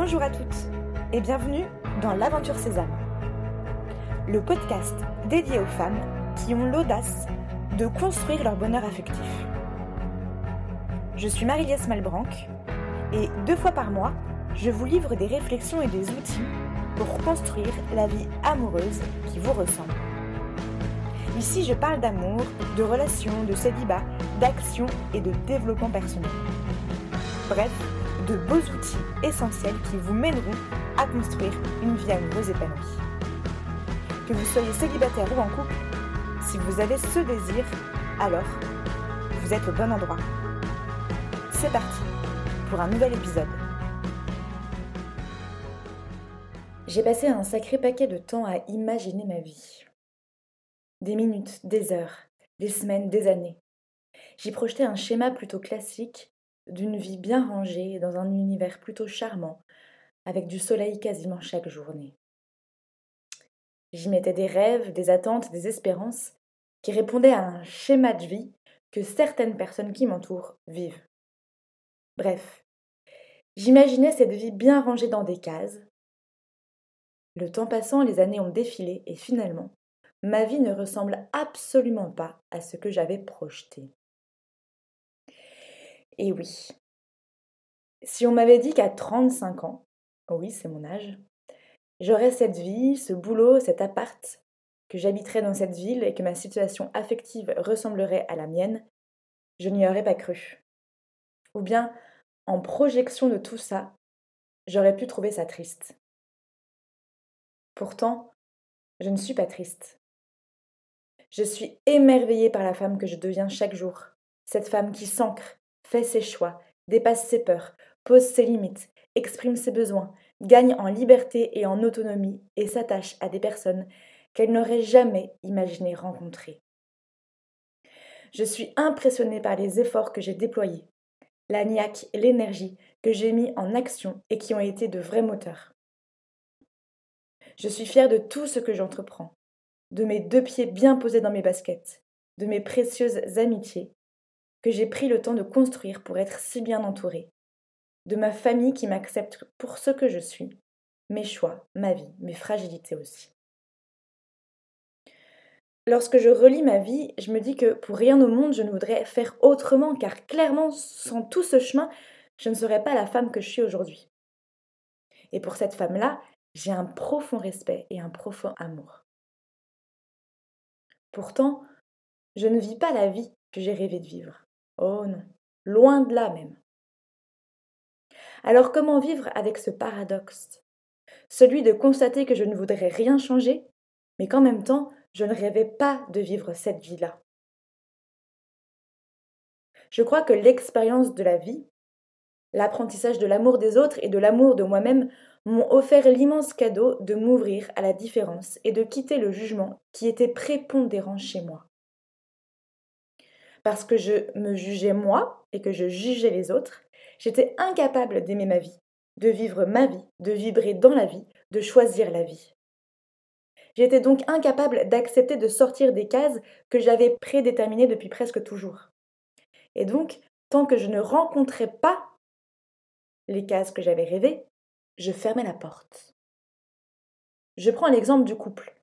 Bonjour à toutes et bienvenue dans l'Aventure Sésame, le podcast dédié aux femmes qui ont l'audace de construire leur bonheur affectif. Je suis Marie-Liesse Malbranc et deux fois par mois, je vous livre des réflexions et des outils pour construire la vie amoureuse qui vous ressemble. Ici, je parle d'amour, de relations, de célibat, d'action et de développement personnel. Bref, de beaux outils essentiels qui vous mèneront à construire une vie amoureuse épanouie. Que vous soyez célibataire ou en couple, si vous avez ce désir, alors vous êtes au bon endroit. C'est parti pour un nouvel épisode. J'ai passé un sacré paquet de temps à imaginer ma vie. Des minutes, des heures, des semaines, des années. J'y projetais un schéma plutôt classique d'une vie bien rangée dans un univers plutôt charmant, avec du soleil quasiment chaque journée. J'y mettais des rêves, des attentes, des espérances qui répondaient à un schéma de vie que certaines personnes qui m'entourent vivent. Bref, j'imaginais cette vie bien rangée dans des cases. Le temps passant, les années ont défilé et finalement, ma vie ne ressemble absolument pas à ce que j'avais projeté. Et oui. Si on m'avait dit qu'à 35 ans, oui, c'est mon âge, j'aurais cette vie, ce boulot, cet appart, que j'habiterais dans cette ville et que ma situation affective ressemblerait à la mienne, je n'y aurais pas cru. Ou bien, en projection de tout ça, j'aurais pu trouver ça triste. Pourtant, je ne suis pas triste. Je suis émerveillée par la femme que je deviens chaque jour, cette femme qui s'ancre, fait ses choix, dépasse ses peurs, pose ses limites, exprime ses besoins, gagne en liberté et en autonomie et s'attache à des personnes qu'elle n'aurait jamais imaginé rencontrer. Je suis impressionnée par les efforts que j'ai déployés, la niaque et l'énergie que j'ai mis en action et qui ont été de vrais moteurs. Je suis fière de tout ce que j'entreprends, de mes deux pieds bien posés dans mes baskets, de mes précieuses amitiés que j'ai pris le temps de construire pour être si bien entourée, de ma famille qui m'accepte pour ce que je suis, mes choix, ma vie, mes fragilités aussi. Lorsque je relis ma vie, je me dis que pour rien au monde je ne voudrais faire autrement, car clairement, sans tout ce chemin, je ne serais pas la femme que je suis aujourd'hui. Et pour cette femme-là, j'ai un profond respect et un profond amour. Pourtant, je ne vis pas la vie que j'ai rêvé de vivre. Oh non, loin de là même. Alors comment vivre avec ce paradoxe? Celui de constater que je ne voudrais rien changer, mais qu'en même temps, je ne rêvais pas de vivre cette vie-là. Je crois que l'expérience de la vie, l'apprentissage de l'amour des autres et de l'amour de moi-même m'ont offert l'immense cadeau de m'ouvrir à la différence et de quitter le jugement qui était prépondérant chez moi parce que je me jugeais moi et que je jugeais les autres, j'étais incapable d'aimer ma vie, de vivre ma vie, de vibrer dans la vie, de choisir la vie. J'étais donc incapable d'accepter de sortir des cases que j'avais prédéterminées depuis presque toujours. Et donc, tant que je ne rencontrais pas les cases que j'avais rêvées, je fermais la porte. Je prends l'exemple du couple.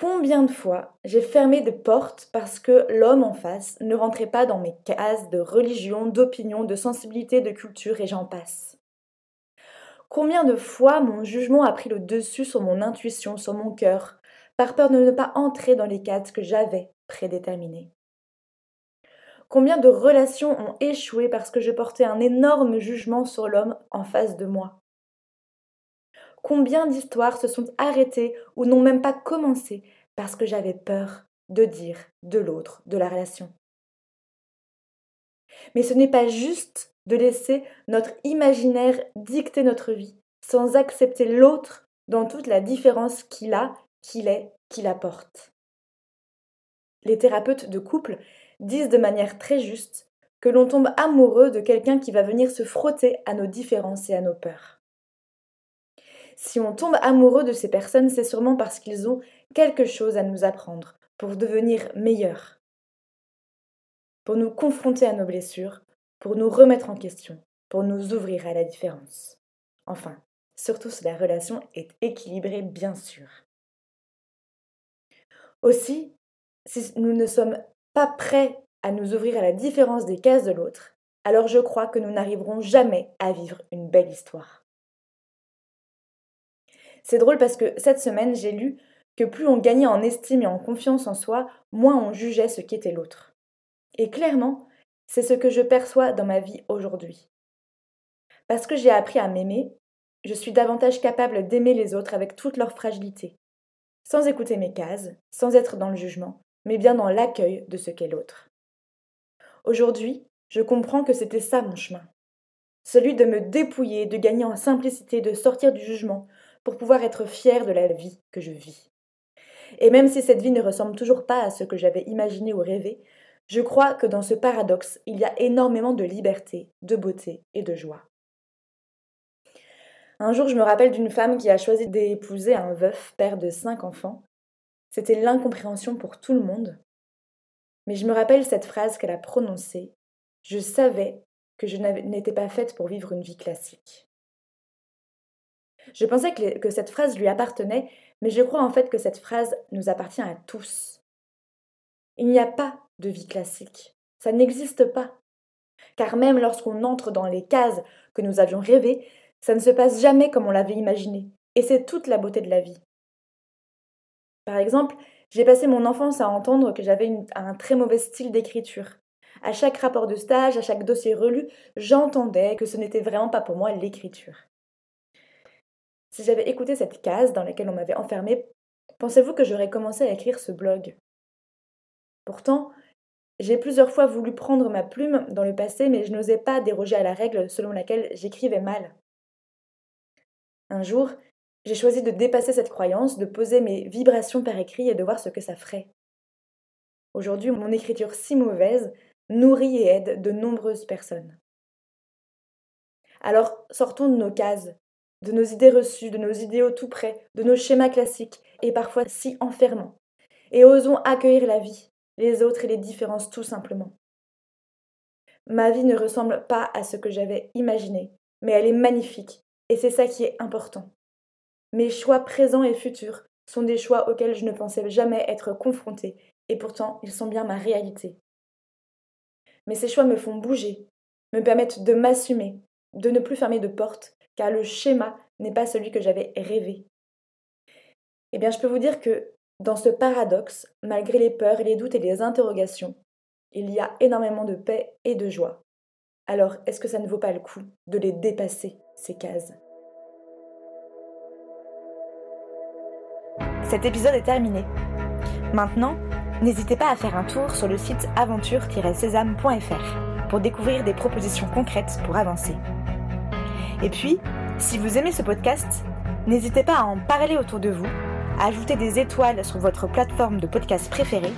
Combien de fois j'ai fermé des portes parce que l'homme en face ne rentrait pas dans mes cases de religion, d'opinion, de sensibilité, de culture et j'en passe. Combien de fois mon jugement a pris le dessus sur mon intuition, sur mon cœur, par peur de ne pas entrer dans les cases que j'avais prédéterminées? Combien de relations ont échoué parce que je portais un énorme jugement sur l'homme en face de moi? Combien d'histoires se sont arrêtées ou n'ont même pas commencé parce que j'avais peur de dire de l'autre, de la relation. Mais ce n'est pas juste de laisser notre imaginaire dicter notre vie, sans accepter l'autre dans toute la différence qu'il a, qu'il est, qu'il apporte. Les thérapeutes de couple disent de manière très juste que l'on tombe amoureux de quelqu'un qui va venir se frotter à nos différences et à nos peurs. Si on tombe amoureux de ces personnes, c'est sûrement parce qu'ils ont quelque chose à nous apprendre pour devenir meilleurs, pour nous confronter à nos blessures, pour nous remettre en question, pour nous ouvrir à la différence. Enfin, surtout si la relation est équilibrée, bien sûr. Aussi, si nous ne sommes pas prêts à nous ouvrir à la différence des cases de l'autre, alors je crois que nous n'arriverons jamais à vivre une belle histoire. C'est drôle parce que cette semaine, j'ai lu que plus on gagnait en estime et en confiance en soi, moins on jugeait ce qu'était l'autre. Et clairement, c'est ce que je perçois dans ma vie aujourd'hui. Parce que j'ai appris à m'aimer, je suis davantage capable d'aimer les autres avec toute leur fragilité, sans écouter mes cases, sans être dans le jugement, mais bien dans l'accueil de ce qu'est l'autre. Aujourd'hui, je comprends que c'était ça mon chemin. Celui de me dépouiller, de gagner en simplicité, de sortir du jugement, pour pouvoir être fier de la vie que je vis. Et même si cette vie ne ressemble toujours pas à ce que j'avais imaginé ou rêvé, je crois que dans ce paradoxe, il y a énormément de liberté, de beauté et de joie. Un jour, je me rappelle d'une femme qui a choisi d'épouser un veuf, père de cinq enfants. C'était l'incompréhension pour tout le monde. Mais je me rappelle cette phrase qu'elle a prononcée. Je savais que je n'étais pas faite pour vivre une vie classique. Je pensais que, cette phrase lui appartenait, mais je crois en fait que cette phrase nous appartient à tous. Il n'y a pas de vie classique. Ça n'existe pas. Car même lorsqu'on entre dans les cases que nous avions rêvées, ça ne se passe jamais comme on l'avait imaginé. Et c'est toute la beauté de la vie. Par exemple, j'ai passé mon enfance à entendre que j'avais un très mauvais style d'écriture. À chaque rapport de stage, à chaque dossier relu, j'entendais que ce n'était vraiment pas pour moi l'écriture. Si j'avais écouté cette case dans laquelle on m'avait enfermée, pensez-vous que j'aurais commencé à écrire ce blog? Pourtant, j'ai plusieurs fois voulu prendre ma plume dans le passé, mais je n'osais pas déroger à la règle selon laquelle j'écrivais mal. Un jour, j'ai choisi de dépasser cette croyance, de poser mes vibrations par écrit et de voir ce que ça ferait. Aujourd'hui, mon écriture si mauvaise nourrit et aide de nombreuses personnes. Alors, sortons de nos cases, de nos idées reçues, de nos idéaux tout près, de nos schémas classiques et parfois si enfermants, et osons accueillir la vie, les autres et les différences tout simplement. Ma vie ne ressemble pas à ce que j'avais imaginé, mais elle est magnifique et c'est ça qui est important. Mes choix présents et futurs sont des choix auxquels je ne pensais jamais être confrontée, et pourtant ils sont bien ma réalité. Mais ces choix me font bouger, me permettent de m'assumer, de ne plus fermer de porte, car le schéma n'est pas celui que j'avais rêvé. Eh bien, je peux vous dire que dans ce paradoxe, malgré les peurs, les doutes et les interrogations, il y a énormément de paix et de joie. Alors, est-ce que ça ne vaut pas le coup de les dépasser ces cases? Cet épisode est terminé. Maintenant, n'hésitez pas à faire un tour sur le site aventure-sésame.fr pour découvrir des propositions concrètes pour avancer. Et puis, si vous aimez ce podcast, n'hésitez pas à en parler autour de vous, à ajouter des étoiles sur votre plateforme de podcast préférée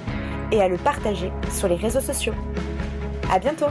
et à le partager sur les réseaux sociaux. À bientôt!